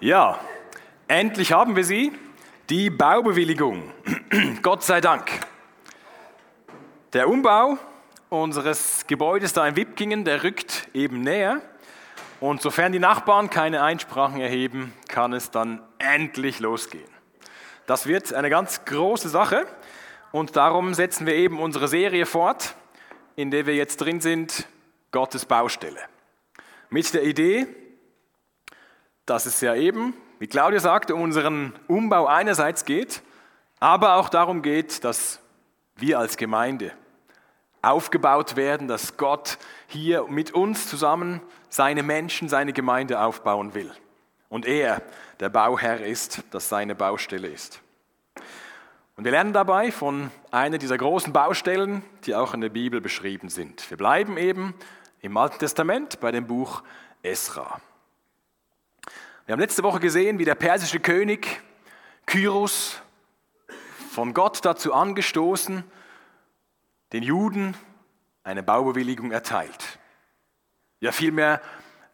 Ja, endlich haben wir sie, die Baubewilligung. Gott sei Dank. Der Umbau unseres Gebäudes da in Wipkingen, der rückt eben näher. Und sofern die Nachbarn keine Einsprachen erheben, kann es dann endlich losgehen. Das wird eine ganz große Sache und darum setzen wir eben unsere Serie fort, in der wir jetzt drin sind, Gottes Baustelle. Mit der Idee, dass es ja eben, wie Claudia sagte, um unseren Umbau einerseits geht, aber auch darum geht, dass wir als Gemeinde aufgebaut werden, dass Gott hier mit uns zusammen seine Menschen, seine Gemeinde aufbauen will. Und er der Bauherr ist, dass seine Baustelle ist. Und wir lernen dabei von einer dieser großen Baustellen, die auch in der Bibel beschrieben sind. Wir bleiben eben im Alten Testament bei dem Buch Esra. Wir haben letzte Woche gesehen, wie der persische König Kyros von Gott dazu angestoßen, den Juden eine Baubewilligung erteilt. Ja, vielmehr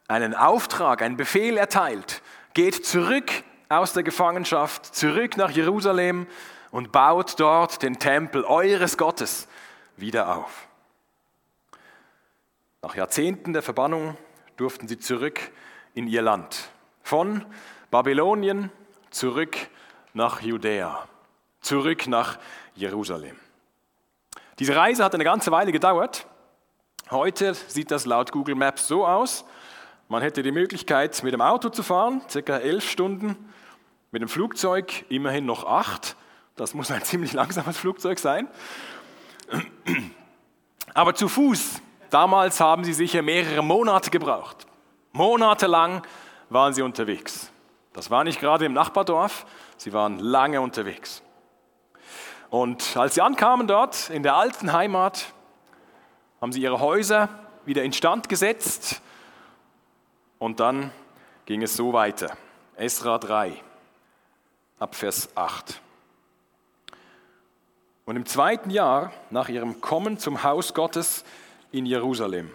einen Auftrag, einen Befehl erteilt. Geht zurück aus der Gefangenschaft, zurück nach Jerusalem und baut dort den Tempel eures Gottes wieder auf. Nach Jahrzehnten der Verbannung durften sie zurück in ihr Land. Von Babylonien zurück nach Judäa, zurück nach Jerusalem. Diese Reise hat eine ganze Weile gedauert. Heute sieht das laut Google Maps so aus. Man hätte die Möglichkeit, mit dem Auto zu fahren, circa elf Stunden, mit dem Flugzeug immerhin noch acht. Das muss ein ziemlich langsames Flugzeug sein. Aber zu Fuß, damals haben sie sicher mehrere Monate gebraucht. Monatelang waren sie unterwegs. Das war nicht gerade im Nachbardorf, sie waren lange unterwegs. Und als sie ankamen dort in der alten Heimat, haben sie ihre Häuser wieder instand gesetzt und dann ging es so weiter. Esra 3, ab Vers 8. Und im zweiten Jahr nach ihrem Kommen zum Haus Gottes in Jerusalem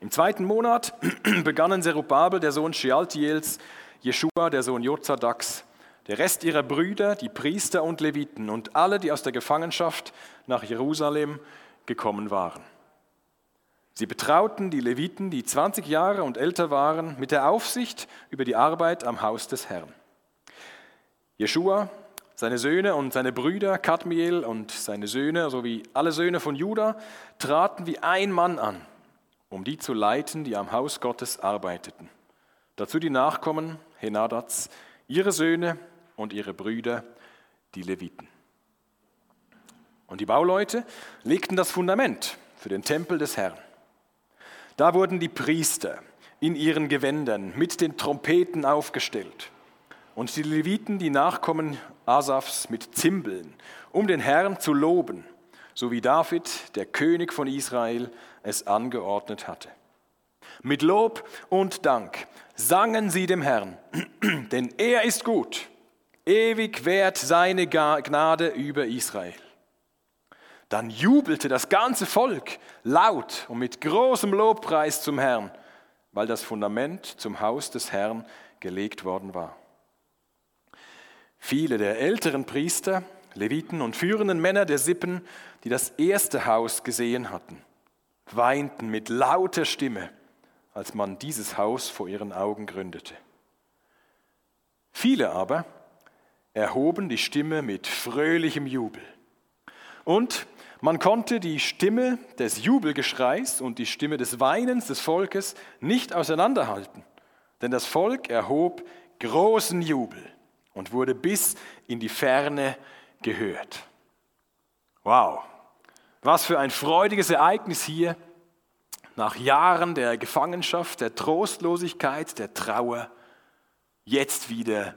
im zweiten Monat begannen Zerubabel, der Sohn Shealtiels, Jeschua, der Sohn Jozadaks, der Rest ihrer Brüder, die Priester und Leviten und alle, die aus der Gefangenschaft nach Jerusalem gekommen waren. Sie betrauten die Leviten, die 20 Jahre und älter waren, mit der Aufsicht über die Arbeit am Haus des Herrn. Jeschua, seine Söhne und seine Brüder Kadmiel und seine Söhne sowie alle Söhne von Juda traten wie ein Mann an um die zu leiten, die am Haus Gottes arbeiteten. Dazu die Nachkommen Henadats, ihre Söhne und ihre Brüder, die Leviten. Und die Bauleute legten das Fundament für den Tempel des Herrn. Da wurden die Priester in ihren Gewändern mit den Trompeten aufgestellt und die Leviten, die Nachkommen Asafs, mit Zimbeln, um den Herrn zu loben, so wie David, der König von Israel, es angeordnet hatte. Mit Lob und Dank sangen sie dem Herrn, denn er ist gut, ewig währt seine Gnade über Israel. Dann jubelte das ganze Volk laut und mit großem Lobpreis zum Herrn, weil das Fundament zum Haus des Herrn gelegt worden war. Viele der älteren Priester, Leviten und führenden Männer der Sippen, die das erste Haus gesehen hatten, weinten mit lauter Stimme, als man dieses Haus vor ihren Augen gründete. Viele aber erhoben die Stimme mit fröhlichem Jubel. Und man konnte die Stimme des Jubelgeschreis und die Stimme des Weinens des Volkes nicht auseinanderhalten, denn das Volk erhob großen Jubel und wurde bis in die Ferne gehört. Wow, was für ein freudiges Ereignis hier nach Jahren der Gefangenschaft, der Trostlosigkeit, der Trauer, jetzt wieder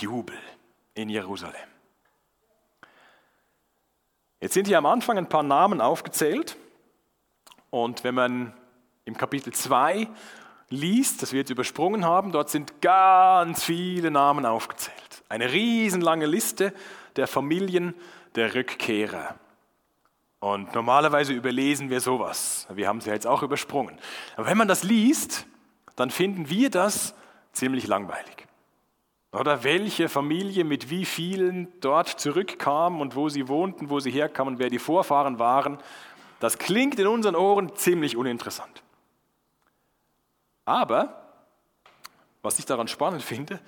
Jubel in Jerusalem. Jetzt sind hier am Anfang ein paar Namen aufgezählt und wenn man im Kapitel 2 liest, das wir jetzt übersprungen haben, dort sind ganz viele Namen aufgezählt. Eine riesenlange Liste der Familien der Rückkehrer. Und normalerweise überlesen wir sowas. Wir haben es ja jetzt auch übersprungen. Aber wenn man das liest, dann finden wir das ziemlich langweilig. Oder welche Familie mit wie vielen dort zurückkam und wo sie wohnten, wo sie herkamen, wer die Vorfahren waren, das klingt in unseren Ohren ziemlich uninteressant. Aber, was ich daran spannend finde,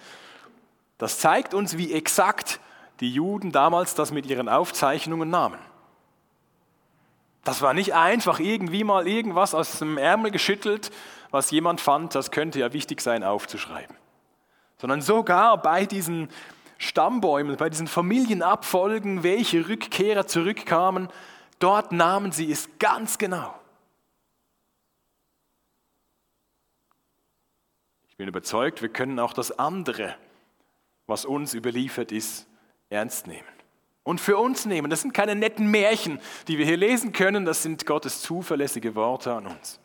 das zeigt uns, wie exakt die Juden damals das mit ihren Aufzeichnungen nahmen. Das war nicht einfach irgendwie mal irgendwas aus dem Ärmel geschüttelt, was jemand fand, das könnte ja wichtig sein aufzuschreiben. Sondern sogar bei diesen Stammbäumen, bei diesen Familienabfolgen, welche Rückkehrer zurückkamen, dort nahmen sie es ganz genau. Ich bin überzeugt, wir können auch das andere, was uns überliefert ist, ernst nehmen. Und für uns nehmen. Das sind keine netten Märchen, die wir hier lesen können, das sind Gottes zuverlässige Worte an uns.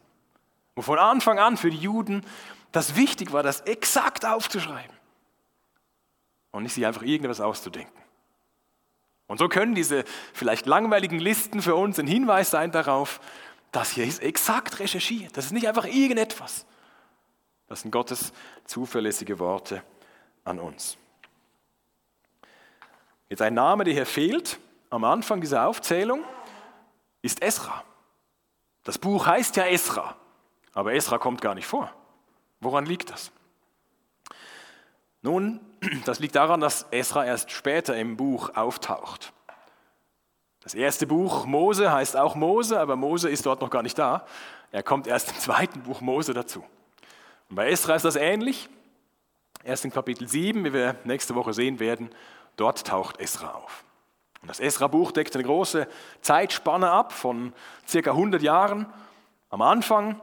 Wo von Anfang an für die Juden das wichtig war, das exakt aufzuschreiben und nicht sich einfach irgendwas auszudenken. Und so können diese vielleicht langweiligen Listen für uns ein Hinweis sein darauf, dass hier ist exakt recherchiert. Das ist nicht einfach irgendetwas. Das sind Gottes zuverlässige Worte an uns. Jetzt ein Name, der hier fehlt am Anfang dieser Aufzählung, ist Esra. Das Buch heißt ja Esra, aber Esra kommt gar nicht vor. Woran liegt das? Nun, das liegt daran, dass Esra erst später im Buch auftaucht. Das erste Buch Mose heißt auch Mose, aber Mose ist dort noch gar nicht da. Er kommt erst im zweiten Buch Mose dazu. Und bei Esra ist das ähnlich. Erst in Kapitel 7, wie wir nächste Woche sehen werden, dort taucht Esra auf. Und das Esra-Buch deckt eine große Zeitspanne ab von circa 100 Jahren. Am Anfang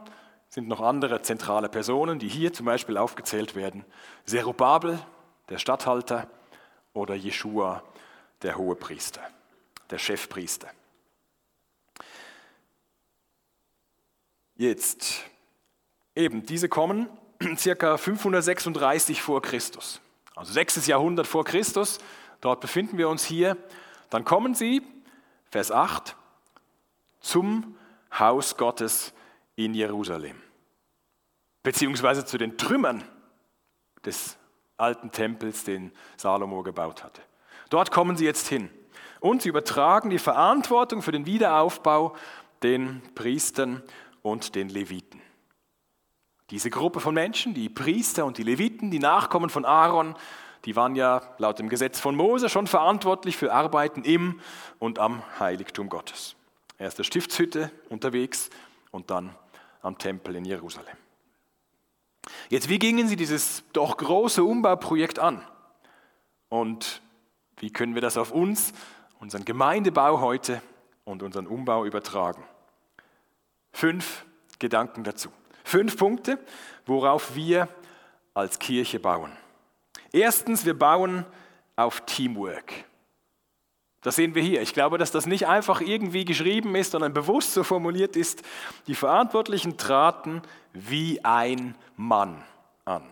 sind noch andere zentrale Personen, die hier zum Beispiel aufgezählt werden. Zerubabel, der Statthalter, oder Jeschua, der Hohepriester, der Chefpriester. Jetzt, eben, diese kommen circa 536 vor Christus, also 6. Jahrhundert vor Christus, dort befinden wir uns hier. Dann kommen sie, Vers 8, zum Haus Gottes in Jerusalem, beziehungsweise zu den Trümmern des alten Tempels, den Salomo gebaut hatte. Dort kommen sie jetzt hin und sie übertragen die Verantwortung für den Wiederaufbau den Priestern und den Leviten. Diese Gruppe von Menschen, die Priester und die Leviten, die Nachkommen von Aaron, die waren ja laut dem Gesetz von Mose schon verantwortlich für Arbeiten im und am Heiligtum Gottes. Erst der Stiftshütte unterwegs und dann am Tempel in Jerusalem. Jetzt, wie gingen Sie dieses doch große Umbauprojekt an? Und wie können wir das auf uns, unseren Gemeindebau heute und unseren Umbau übertragen? Fünf Gedanken dazu. Fünf Punkte, worauf wir als Kirche bauen. Erstens, wir bauen auf Teamwork. Das sehen wir hier. Ich glaube, dass das nicht einfach irgendwie geschrieben ist, sondern bewusst so formuliert ist. Die Verantwortlichen traten wie ein Mann an,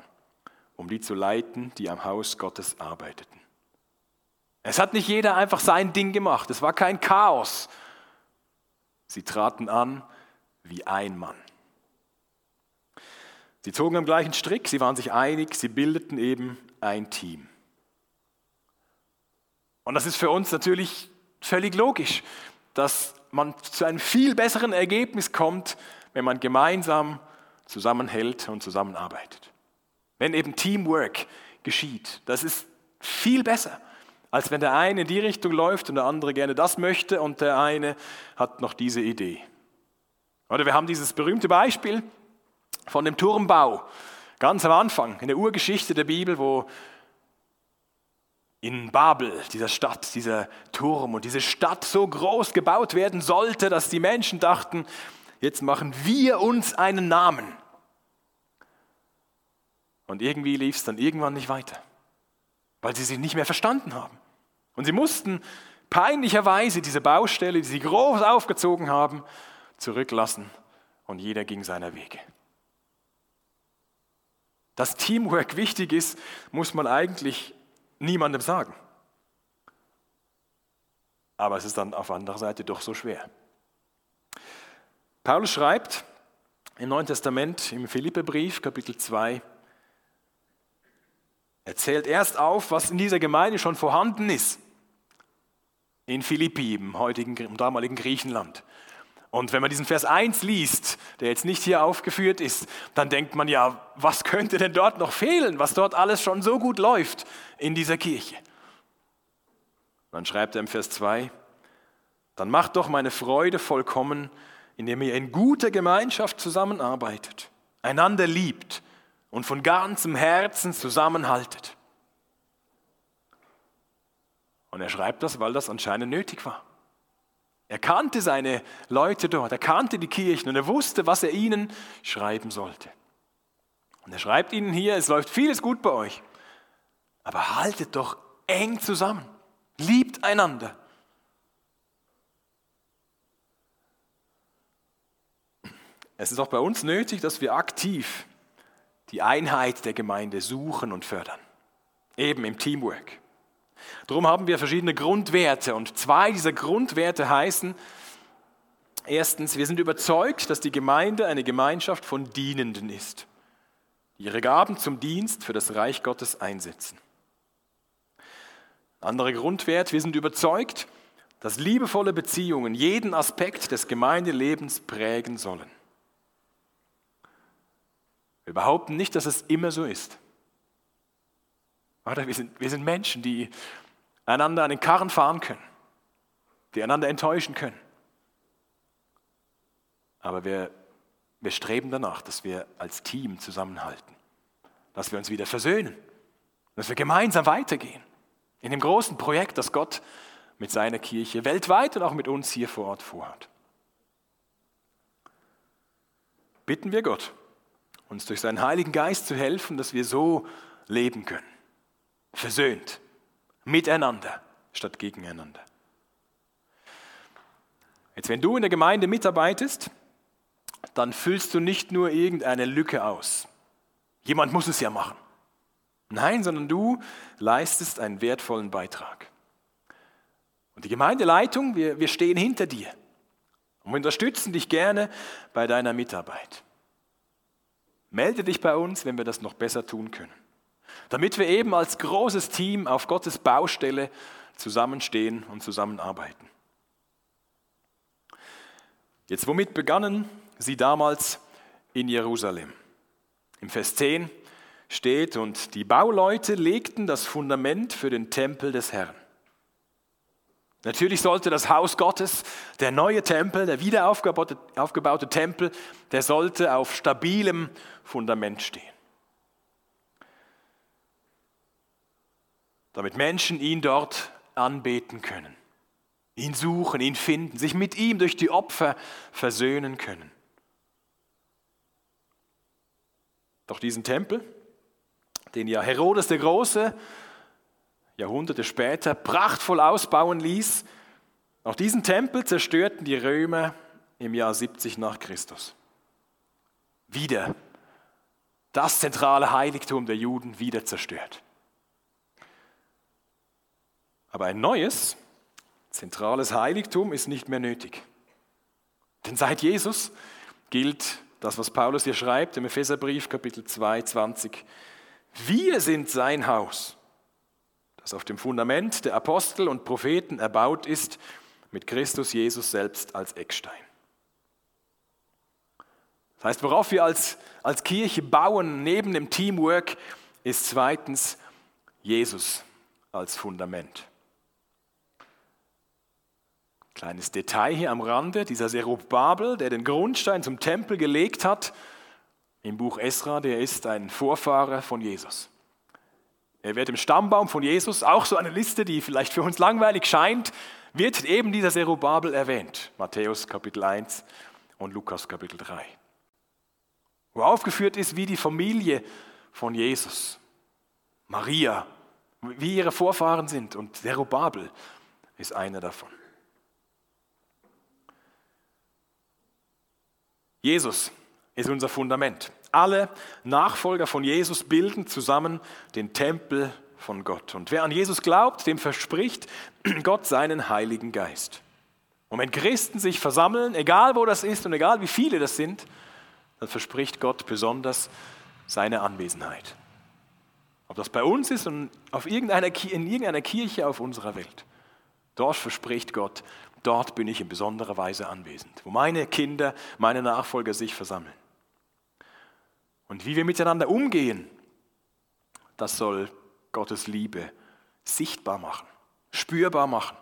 um die zu leiten, die am Haus Gottes arbeiteten. Es hat nicht jeder einfach sein Ding gemacht. Es war kein Chaos. Sie traten an wie ein Mann. Sie zogen am gleichen Strick, sie waren sich einig, sie bildeten eben ein Team. Und das ist für uns natürlich völlig logisch, dass man zu einem viel besseren Ergebnis kommt, wenn man gemeinsam zusammenhält und zusammenarbeitet. Wenn eben Teamwork geschieht, das ist viel besser, als wenn der eine in die Richtung läuft und der andere gerne das möchte und der eine hat noch diese Idee. Oder wir haben dieses berühmte Beispiel von dem Turmbau, ganz am Anfang in der Urgeschichte der Bibel, wo in Babel, dieser Stadt, dieser Turm und diese Stadt so groß gebaut werden sollte, dass die Menschen dachten, jetzt machen wir uns einen Namen. Und irgendwie lief es dann irgendwann nicht weiter, weil sie sich nicht mehr verstanden haben. Und sie mussten peinlicherweise diese Baustelle, die sie groß aufgezogen haben, zurücklassen und jeder ging seiner Wege. Dass Teamwork wichtig ist, muss man eigentlich niemandem sagen. Aber es ist dann auf anderer Seite doch so schwer. Paulus schreibt im Neuen Testament im Philipperbrief, Kapitel 2, Er zählt erst auf, was in dieser Gemeinde schon vorhanden ist. In Philippi, im heutigen, im damaligen Griechenland. Und wenn man diesen Vers 1 liest, der jetzt nicht hier aufgeführt ist, dann denkt man ja, was könnte denn dort noch fehlen, was dort alles schon so gut läuft in dieser Kirche. Dann schreibt er im Vers 2, dann macht doch meine Freude vollkommen, indem ihr in guter Gemeinschaft zusammenarbeitet, einander liebt und von ganzem Herzen zusammenhaltet. Und er schreibt das, weil das anscheinend nötig war. Er kannte seine Leute dort, er kannte die Kirchen und er wusste, was er ihnen schreiben sollte. Und er schreibt ihnen hier, es läuft vieles gut bei euch, aber haltet doch eng zusammen, liebt einander. Es ist auch bei uns nötig, dass wir aktiv die Einheit der Gemeinde suchen und fördern, eben im Teamwork. Darum haben wir verschiedene Grundwerte und zwei dieser Grundwerte heißen, erstens, wir sind überzeugt, dass die Gemeinde eine Gemeinschaft von Dienenden ist, die ihre Gaben zum Dienst für das Reich Gottes einsetzen. Anderer Grundwert, wir sind überzeugt, dass liebevolle Beziehungen jeden Aspekt des Gemeindelebens prägen sollen. Wir behaupten nicht, dass es immer so ist. Oder? Wir, sind, wir sind Menschen, die einander an den Karren fahren können, die einander enttäuschen können. Aber wir, wir streben danach, dass wir als Team zusammenhalten, dass wir uns wieder versöhnen, dass wir gemeinsam weitergehen in dem großen Projekt, das Gott mit seiner Kirche weltweit und auch mit uns hier vor Ort vorhat. Bitten wir Gott, uns durch seinen Heiligen Geist zu helfen, dass wir so leben können versöhnt, miteinander statt gegeneinander. Jetzt, wenn du in der Gemeinde mitarbeitest, dann füllst du nicht nur irgendeine Lücke aus. Jemand muss es ja machen. Nein, sondern du leistest einen wertvollen Beitrag. Und die Gemeindeleitung, wir, wir stehen hinter dir und unterstützen dich gerne bei deiner Mitarbeit. Melde dich bei uns, wenn wir das noch besser tun können damit wir eben als großes Team auf Gottes Baustelle zusammenstehen und zusammenarbeiten. Jetzt, womit begannen sie damals in Jerusalem? Im Vers 10 steht, und die Bauleute legten das Fundament für den Tempel des Herrn. Natürlich sollte das Haus Gottes, der neue Tempel, der wiederaufgebaute aufgebaute Tempel, der sollte auf stabilem Fundament stehen. Damit Menschen ihn dort anbeten können, ihn suchen, ihn finden, sich mit ihm durch die Opfer versöhnen können. Doch diesen Tempel, den ja Herodes der Große Jahrhunderte später prachtvoll ausbauen ließ, auch diesen Tempel zerstörten die Römer im Jahr 70 nach Christus. Wieder das zentrale Heiligtum der Juden wieder zerstört. Aber ein neues, zentrales Heiligtum ist nicht mehr nötig. Denn seit Jesus gilt das, was Paulus hier schreibt im Epheserbrief Kapitel 2, 20. Wir sind sein Haus, das auf dem Fundament der Apostel und Propheten erbaut ist, mit Christus Jesus selbst als Eckstein. Das heißt, worauf wir als, als Kirche bauen, neben dem Teamwork, ist zweitens Jesus als Fundament. Kleines Detail hier am Rande, dieser Serubabel, der den Grundstein zum Tempel gelegt hat, im Buch Esra, der ist ein Vorfahre von Jesus. Er wird im Stammbaum von Jesus, auch so eine Liste, die vielleicht für uns langweilig scheint, wird eben dieser Serubabel erwähnt. Matthäus Kapitel 1 und Lukas Kapitel 3. Wo aufgeführt ist, wie die Familie von Jesus, Maria, wie ihre Vorfahren sind und Serubabel ist einer davon. Jesus ist unser Fundament. Alle Nachfolger von Jesus bilden zusammen den Tempel von Gott. Und wer an Jesus glaubt, dem verspricht Gott seinen Heiligen Geist. Und wenn Christen sich versammeln, egal wo das ist und egal wie viele das sind, dann verspricht Gott besonders seine Anwesenheit. Ob das bei uns ist und auf irgendeiner, in irgendeiner Kirche auf unserer Welt. Dort verspricht Gott, dort bin ich in besonderer Weise anwesend, wo meine Kinder, meine Nachfolger sich versammeln. Und wie wir miteinander umgehen, das soll Gottes Liebe sichtbar machen, spürbar machen.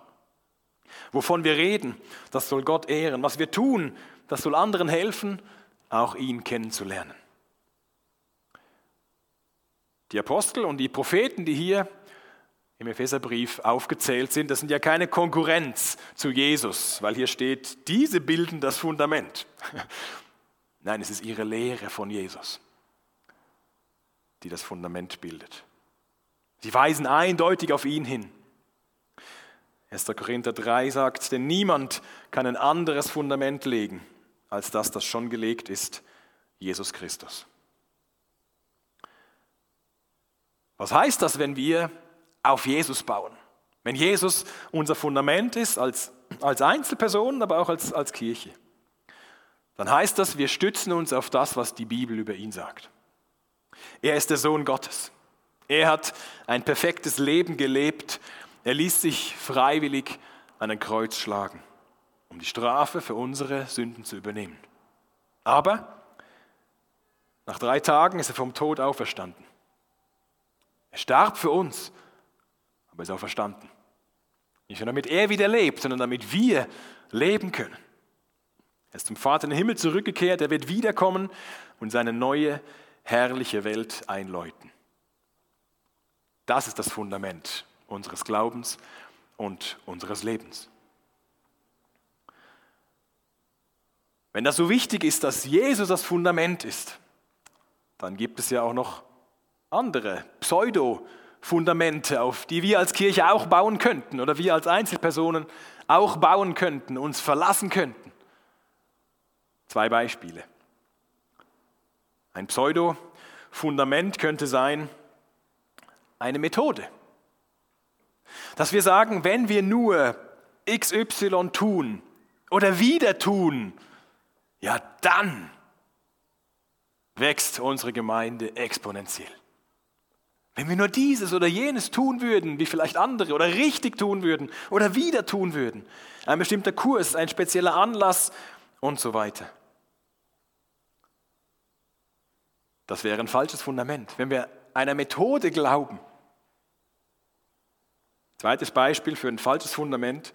Wovon wir reden, das soll Gott ehren. Was wir tun, das soll anderen helfen, auch ihn kennenzulernen. Die Apostel und die Propheten, die hier im Epheserbrief aufgezählt sind, das sind ja keine Konkurrenz zu Jesus, weil hier steht, diese bilden das Fundament. Nein, es ist ihre Lehre von Jesus, die das Fundament bildet. Sie weisen eindeutig auf ihn hin. 1. Korinther 3 sagt, denn niemand kann ein anderes Fundament legen als das, das schon gelegt ist, Jesus Christus. Was heißt das, wenn wir auf Jesus bauen? Wenn Jesus unser Fundament ist, als, als Einzelperson, aber auch als, als Kirche, dann heißt das, wir stützen uns auf das, was die Bibel über ihn sagt. Er ist der Sohn Gottes. Er hat ein perfektes Leben gelebt. Er ließ sich freiwillig an ein Kreuz schlagen, um die Strafe für unsere Sünden zu übernehmen. Aber nach drei Tagen ist er vom Tod auferstanden. Er starb für uns, aber ist auferstanden. Nicht nur damit er wieder lebt, sondern damit wir leben können. Er ist zum Vater in den Himmel zurückgekehrt, er wird wiederkommen und seine neue, herrliche Welt einläuten. Das ist das Fundament unseres Glaubens und unseres Lebens. Wenn das so wichtig ist, dass Jesus das Fundament ist, dann gibt es ja auch noch andere Pseudo-Fundamente, auf die wir als Kirche auch bauen könnten oder wir als Einzelpersonen auch bauen könnten, uns verlassen könnten. Zwei Beispiele. Ein Pseudo-Fundament könnte sein, eine Methode. Dass wir sagen, wenn wir nur XY tun oder wieder tun, ja dann wächst unsere Gemeinde exponentiell. Wenn wir nur dieses oder jenes tun würden, wie vielleicht andere, oder richtig tun würden oder wieder tun würden, ein bestimmter Kurs, ein spezieller Anlass und so weiter. Das wäre ein falsches Fundament. Wenn wir einer Methode glauben, Zweites Beispiel für ein falsches Fundament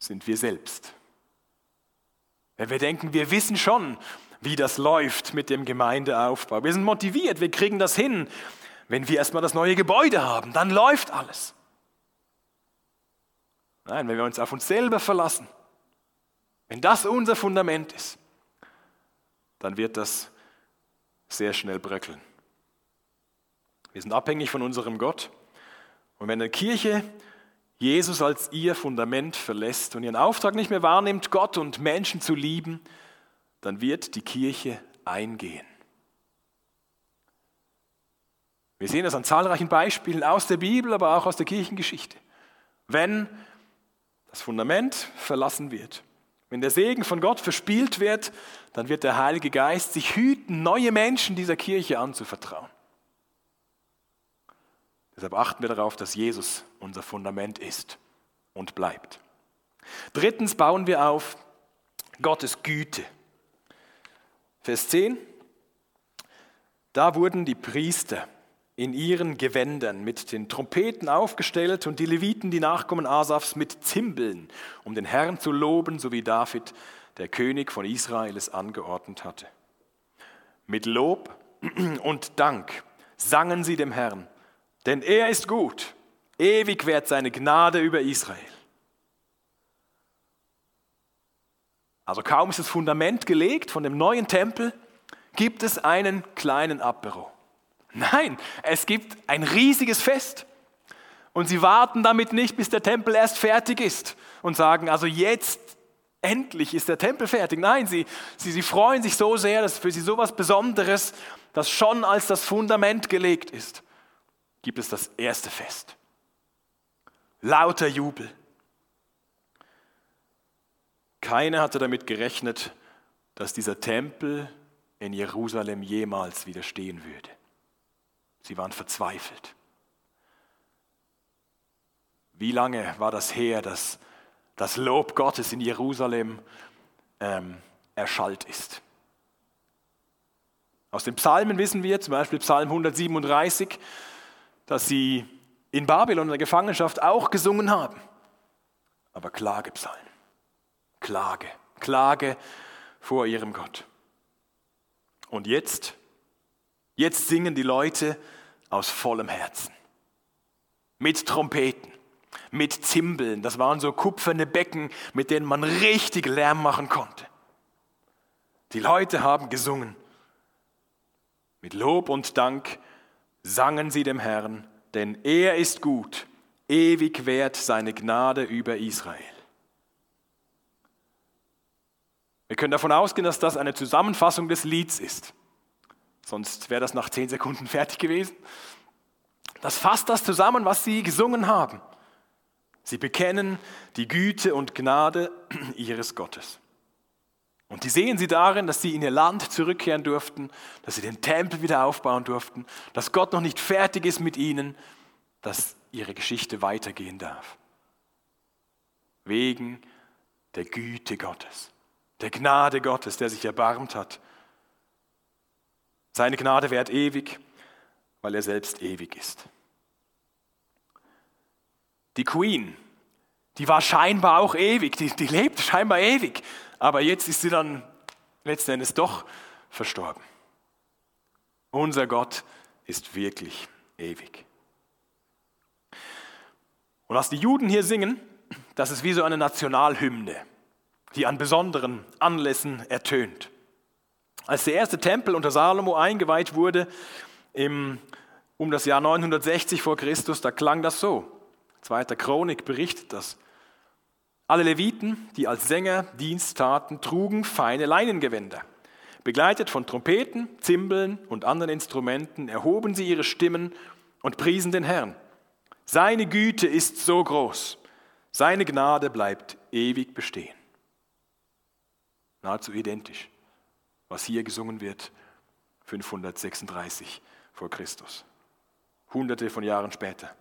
sind wir selbst. Wenn wir denken, wir wissen schon, wie das läuft mit dem Gemeindeaufbau. Wir sind motiviert, wir kriegen das hin. Wenn wir erstmal das neue Gebäude haben, dann läuft alles. Nein, wenn wir uns auf uns selber verlassen, wenn das unser Fundament ist, dann wird das sehr schnell bröckeln. Wir sind abhängig von unserem Gott und wenn eine Kirche Jesus als ihr Fundament verlässt und ihren Auftrag nicht mehr wahrnimmt, Gott und Menschen zu lieben, dann wird die Kirche eingehen. Wir sehen das an zahlreichen Beispielen aus der Bibel, aber auch aus der Kirchengeschichte. Wenn das Fundament verlassen wird, wenn der Segen von Gott verspielt wird, dann wird der Heilige Geist sich hüten, neue Menschen dieser Kirche anzuvertrauen. Deshalb achten wir darauf, dass Jesus unser Fundament ist und bleibt. Drittens bauen wir auf Gottes Güte. Vers 10. Da wurden die Priester in ihren Gewändern mit den Trompeten aufgestellt und die Leviten, die Nachkommen Asafs, mit Zimbeln, um den Herrn zu loben, so wie David, der König von Israel, es angeordnet hatte. Mit Lob und Dank sangen sie dem Herrn denn er ist gut. Ewig währt seine Gnade über Israel. Also kaum ist das Fundament gelegt von dem neuen Tempel, gibt es einen kleinen Apero. Nein, es gibt ein riesiges Fest. Und sie warten damit nicht, bis der Tempel erst fertig ist und sagen, also jetzt endlich ist der Tempel fertig. Nein, sie, sie, sie freuen sich so sehr, dass für sie so etwas Besonderes, das schon als das Fundament gelegt ist gibt es das erste Fest. Lauter Jubel. Keiner hatte damit gerechnet, dass dieser Tempel in Jerusalem jemals wieder stehen würde. Sie waren verzweifelt. Wie lange war das her, dass das Lob Gottes in Jerusalem ähm, erschallt ist? Aus den Psalmen wissen wir, zum Beispiel Psalm 137, dass sie in Babylon in der Gefangenschaft auch gesungen haben. Aber Klagepsalm, Klage, Klage vor ihrem Gott. Und jetzt, jetzt singen die Leute aus vollem Herzen. Mit Trompeten, mit Zimbeln. Das waren so kupferne Becken, mit denen man richtig Lärm machen konnte. Die Leute haben gesungen. Mit Lob und Dank sangen sie dem Herrn, denn er ist gut, ewig währt seine Gnade über Israel. Wir können davon ausgehen, dass das eine Zusammenfassung des Lieds ist. Sonst wäre das nach zehn Sekunden fertig gewesen. Das fasst das zusammen, was sie gesungen haben. Sie bekennen die Güte und Gnade ihres Gottes. Und die sehen sie darin, dass sie in ihr Land zurückkehren durften, dass sie den Tempel wieder aufbauen durften, dass Gott noch nicht fertig ist mit ihnen, dass ihre Geschichte weitergehen darf. Wegen der Güte Gottes der Gnade Gottes, der sich erbarmt hat. Seine Gnade währt ewig, weil er selbst ewig ist. Die Queen, die war scheinbar auch ewig, die, die lebt scheinbar ewig, aber jetzt ist sie dann letzten Endes doch verstorben. Unser Gott ist wirklich ewig. Und was die Juden hier singen, das ist wie so eine Nationalhymne die an besonderen Anlässen ertönt. Als der erste Tempel unter Salomo eingeweiht wurde, im, um das Jahr 960 vor Christus, da klang das so. Zweiter Chronik berichtet das. Alle Leviten, die als Sänger Dienst taten, trugen feine Leinengewänder. Begleitet von Trompeten, Zimbeln und anderen Instrumenten erhoben sie ihre Stimmen und priesen den Herrn. Seine Güte ist so groß, seine Gnade bleibt ewig bestehen nahezu identisch, was hier gesungen wird 536 vor Christus. Hunderte von Jahren später.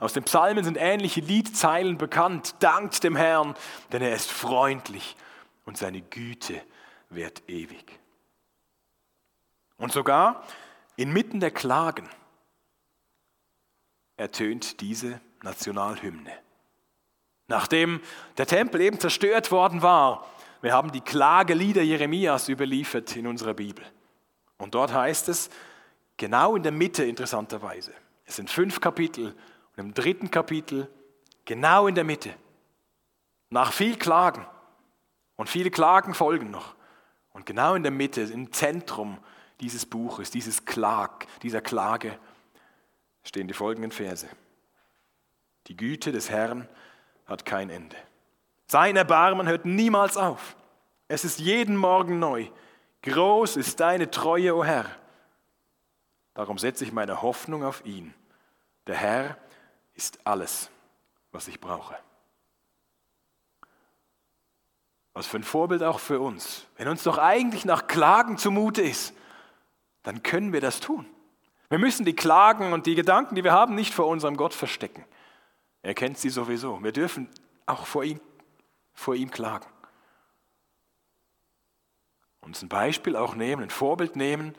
Aus den Psalmen sind ähnliche Liedzeilen bekannt. Dankt dem Herrn, denn er ist freundlich und seine Güte währt ewig. Und sogar inmitten der Klagen ertönt diese Nationalhymne. Nachdem der Tempel eben zerstört worden war, wir haben die Klagelieder Jeremias überliefert in unserer Bibel. Und dort heißt es, genau in der Mitte interessanterweise, es sind fünf Kapitel und im dritten Kapitel, genau in der Mitte, nach viel Klagen, und viele Klagen folgen noch, und genau in der Mitte, im Zentrum dieses Buches, dieses Klag, dieser Klage, stehen die folgenden Verse. Die Güte des Herrn hat kein Ende. Sein Erbarmen hört niemals auf. Es ist jeden Morgen neu. Groß ist deine Treue, o oh Herr. Darum setze ich meine Hoffnung auf ihn. Der Herr ist alles, was ich brauche. Was für ein Vorbild auch für uns. Wenn uns doch eigentlich nach Klagen zumute ist, dann können wir das tun. Wir müssen die Klagen und die Gedanken, die wir haben, nicht vor unserem Gott verstecken. Er kennt sie sowieso. Wir dürfen auch vor ihm vor ihm klagen. Uns ein Beispiel auch nehmen, ein Vorbild nehmen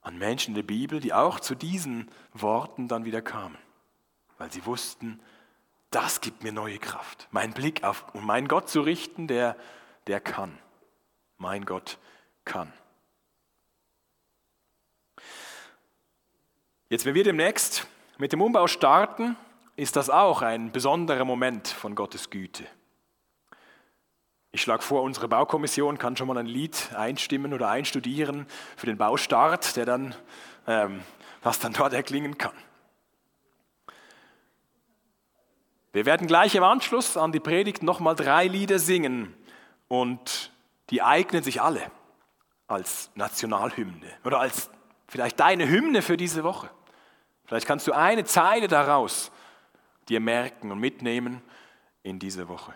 an Menschen in der Bibel, die auch zu diesen Worten dann wieder kamen, weil sie wussten, das gibt mir neue Kraft. Mein Blick auf um meinen Gott zu richten, der, der kann. Mein Gott kann. Jetzt, wenn wir demnächst mit dem Umbau starten, ist das auch ein besonderer Moment von Gottes Güte. Ich schlage vor, unsere Baukommission kann schon mal ein Lied einstimmen oder einstudieren für den Baustart, der dann, ähm, was dann dort erklingen kann. Wir werden gleich im Anschluss an die Predigt nochmal drei Lieder singen und die eignen sich alle als Nationalhymne oder als vielleicht deine Hymne für diese Woche. Vielleicht kannst du eine Zeile daraus dir merken und mitnehmen in diese Woche.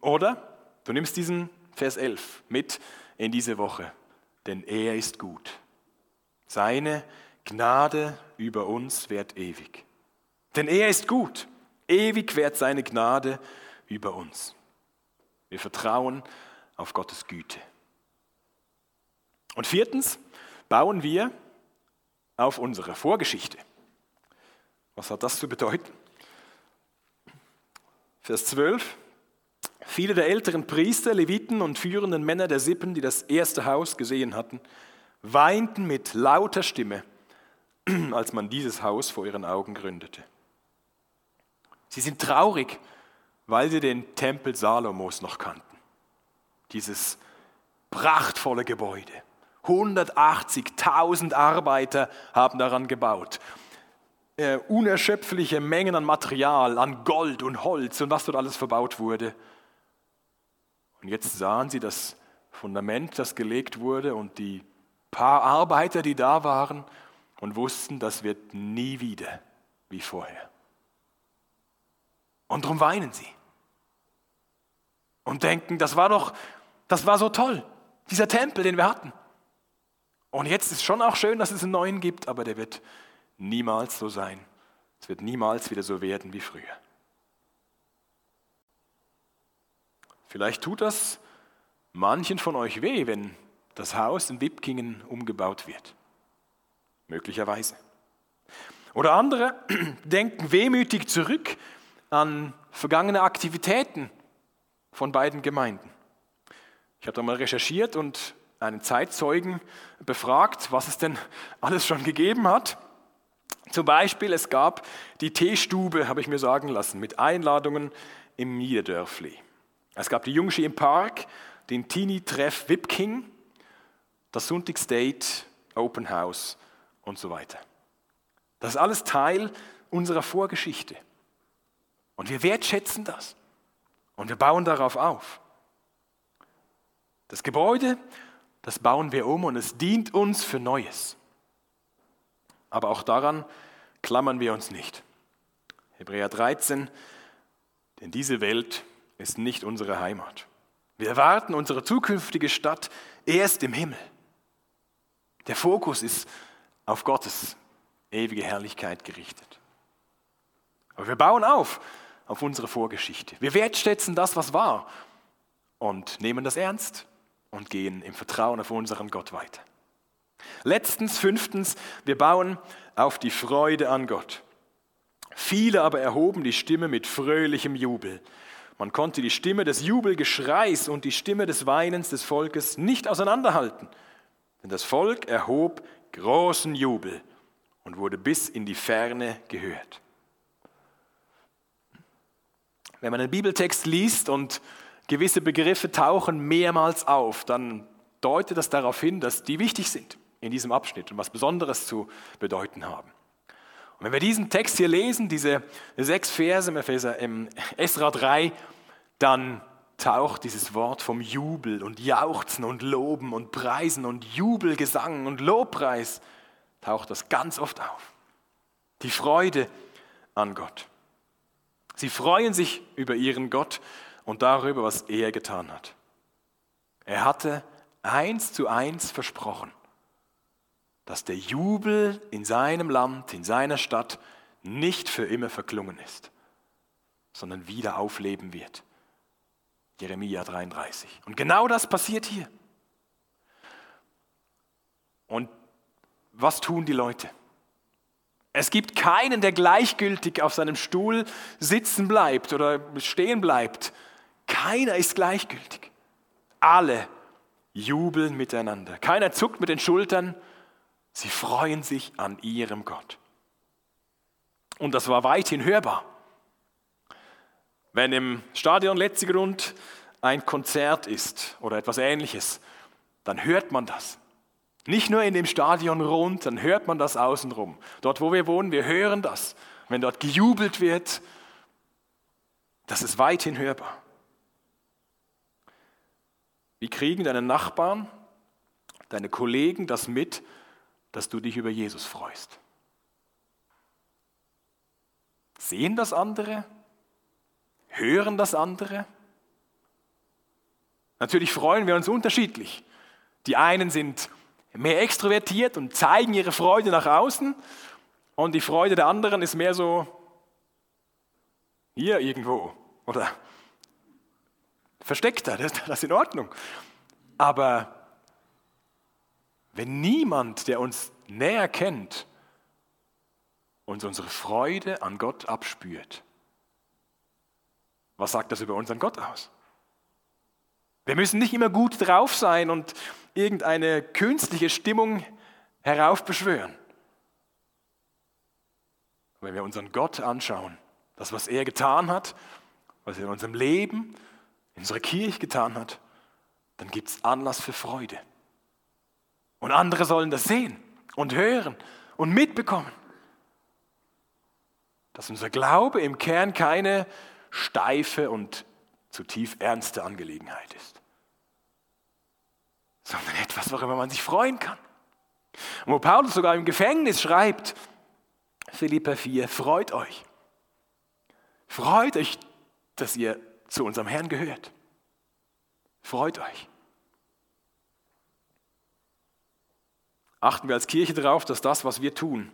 Oder Du nimmst diesen Vers 11 mit in diese Woche, denn er ist gut. Seine Gnade über uns währt ewig. Denn er ist gut. Ewig währt seine Gnade über uns. Wir vertrauen auf Gottes Güte. Und viertens bauen wir auf unsere Vorgeschichte. Was hat das zu bedeuten? Vers 12. Viele der älteren Priester, Leviten und führenden Männer der Sippen, die das erste Haus gesehen hatten, weinten mit lauter Stimme, als man dieses Haus vor ihren Augen gründete. Sie sind traurig, weil sie den Tempel Salomos noch kannten. Dieses prachtvolle Gebäude. 180.000 Arbeiter haben daran gebaut. Äh, unerschöpfliche Mengen an Material, an Gold und Holz und was dort alles verbaut wurde. Und jetzt sahen sie das Fundament, das gelegt wurde und die paar Arbeiter, die da waren und wussten, das wird nie wieder wie vorher. Und darum weinen sie und denken, das war doch, das war so toll, dieser Tempel, den wir hatten. Und jetzt ist schon auch schön, dass es einen neuen gibt, aber der wird niemals so sein. Es wird niemals wieder so werden wie früher. Vielleicht tut das manchen von euch weh, wenn das Haus in Wipkingen umgebaut wird. Möglicherweise. Oder andere denken wehmütig zurück an vergangene Aktivitäten von beiden Gemeinden. Ich habe da mal recherchiert und einen Zeitzeugen befragt, was es denn alles schon gegeben hat. Zum Beispiel, es gab die Teestube, habe ich mir sagen lassen, mit Einladungen im Niederdörfli. Es gab die Jungschi im Park, den Teenie-Treff Wipking, das Sonntagsdate, Open House und so weiter. Das ist alles Teil unserer Vorgeschichte. Und wir wertschätzen das. Und wir bauen darauf auf. Das Gebäude, das bauen wir um und es dient uns für Neues. Aber auch daran klammern wir uns nicht. Hebräer 13, denn diese Welt ist nicht unsere Heimat. Wir erwarten unsere zukünftige Stadt erst im Himmel. Der Fokus ist auf Gottes ewige Herrlichkeit gerichtet. Aber wir bauen auf auf unsere Vorgeschichte. Wir wertschätzen das, was war und nehmen das ernst und gehen im Vertrauen auf unseren Gott weiter. Letztens, fünftens, wir bauen auf die Freude an Gott. Viele aber erhoben die Stimme mit fröhlichem Jubel. Man konnte die Stimme des Jubelgeschreis und die Stimme des Weinens des Volkes nicht auseinanderhalten. Denn das Volk erhob großen Jubel und wurde bis in die Ferne gehört. Wenn man einen Bibeltext liest und gewisse Begriffe tauchen mehrmals auf, dann deutet das darauf hin, dass die wichtig sind in diesem Abschnitt und was Besonderes zu bedeuten haben. Und wenn wir diesen Text hier lesen, diese sechs Verse im, Epheser, im Esra 3, dann taucht dieses Wort vom Jubel und Jauchzen und Loben und Preisen und Jubelgesang und Lobpreis, taucht das ganz oft auf. Die Freude an Gott. Sie freuen sich über ihren Gott und darüber, was er getan hat. Er hatte eins zu eins versprochen, dass der Jubel in seinem Land, in seiner Stadt nicht für immer verklungen ist, sondern wieder aufleben wird. Jeremia 33. Und genau das passiert hier. Und was tun die Leute? Es gibt keinen, der gleichgültig auf seinem Stuhl sitzen bleibt oder stehen bleibt. Keiner ist gleichgültig. Alle jubeln miteinander. Keiner zuckt mit den Schultern. Sie freuen sich an ihrem Gott. Und das war weithin hörbar. Wenn im Stadion Letzigrund ein Konzert ist oder etwas ähnliches, dann hört man das. Nicht nur in dem Stadion rund, dann hört man das außenrum. Dort, wo wir wohnen, wir hören das. Wenn dort gejubelt wird, das ist weithin hörbar. Wie kriegen deine Nachbarn, deine Kollegen das mit, dass du dich über Jesus freust? Sehen das andere? Hören das andere? Natürlich freuen wir uns unterschiedlich. Die einen sind mehr extrovertiert und zeigen ihre Freude nach außen. Und die Freude der anderen ist mehr so hier irgendwo oder versteckter. Das, ist in Ordnung. Aber wenn niemand, der uns näher kennt, uns unsere Freude an Gott abspürt, was sagt das über unseren Gott aus? Wir müssen nicht immer gut drauf sein und irgendeine künstliche Stimmung heraufbeschwören. Wenn wir unseren Gott anschauen, das, was er getan hat, was er in unserem Leben, in unserer Kirche getan hat, dann gibt es Anlass für Freude. Und andere sollen das sehen und hören und mitbekommen. Dass unser Glaube im Kern keine steife und zutiefst ernste Angelegenheit ist, sondern etwas, worüber man sich freuen kann. Und wo Paulus sogar im Gefängnis schreibt, Philippa 4, freut euch. Freut euch, dass ihr zu unserem Herrn gehört. Freut euch. Achten wir als Kirche darauf, dass das, was wir tun,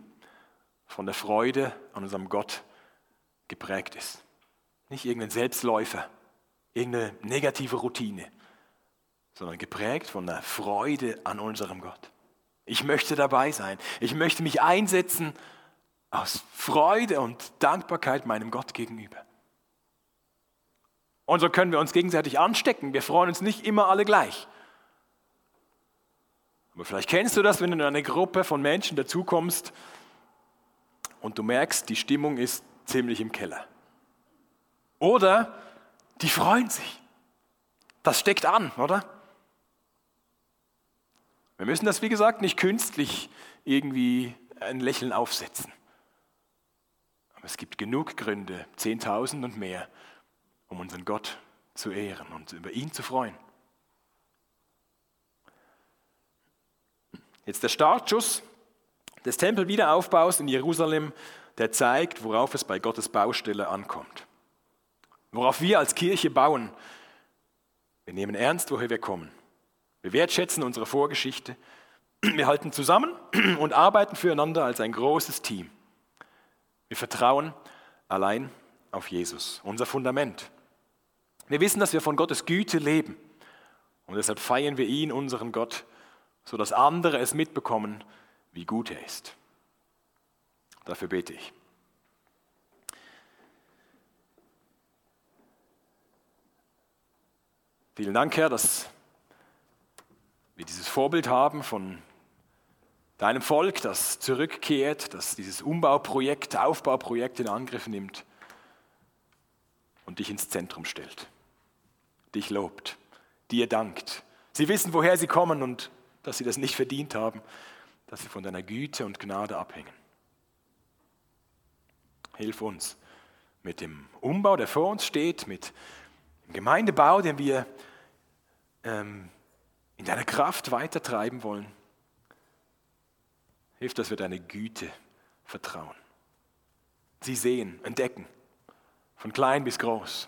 von der Freude an unserem Gott geprägt ist. Nicht irgendein Selbstläufer, irgendeine negative Routine, sondern geprägt von der Freude an unserem Gott. Ich möchte dabei sein. Ich möchte mich einsetzen aus Freude und Dankbarkeit meinem Gott gegenüber. Und so können wir uns gegenseitig anstecken. Wir freuen uns nicht immer alle gleich. Aber vielleicht kennst du das, wenn du in eine Gruppe von Menschen dazukommst und du merkst, die Stimmung ist ziemlich im Keller. Oder die freuen sich. Das steckt an, oder? Wir müssen das, wie gesagt, nicht künstlich irgendwie ein Lächeln aufsetzen. Aber es gibt genug Gründe, 10.000 und mehr, um unseren Gott zu ehren und über ihn zu freuen. Jetzt der Startschuss des Tempelwiederaufbaus in Jerusalem, der zeigt, worauf es bei Gottes Baustelle ankommt. Worauf wir als Kirche bauen. Wir nehmen ernst, woher wir kommen. Wir wertschätzen unsere Vorgeschichte. Wir halten zusammen und arbeiten füreinander als ein großes Team. Wir vertrauen allein auf Jesus, unser Fundament. Wir wissen, dass wir von Gottes Güte leben und deshalb feiern wir ihn, unseren Gott, sodass andere es mitbekommen, wie gut er ist. Dafür bete ich. Vielen Dank, Herr, dass wir dieses Vorbild haben von deinem Volk, das zurückkehrt, das dieses Umbauprojekt, Aufbauprojekt in Angriff nimmt und dich ins Zentrum stellt, dich lobt, dir dankt. Sie wissen, woher sie kommen und dass sie das nicht verdient haben, dass sie von deiner Güte und Gnade abhängen. Hilf uns mit dem Umbau, der vor uns steht, mit dem Gemeindebau, den wir ähm, in deiner Kraft weitertreiben wollen. Hilf, dass wir deine Güte vertrauen. Sie sehen, entdecken, von klein bis groß,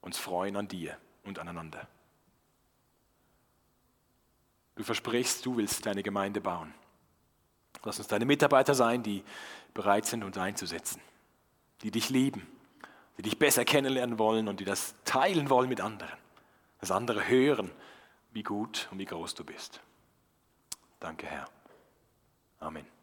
uns freuen an dir und aneinander. Du versprichst, du willst deine Gemeinde bauen. Lass uns deine Mitarbeiter sein, die bereit sind, uns einzusetzen, die dich lieben, die dich besser kennenlernen wollen und die das teilen wollen mit anderen, dass andere hören, wie gut und wie groß du bist. Danke, Herr. Amen.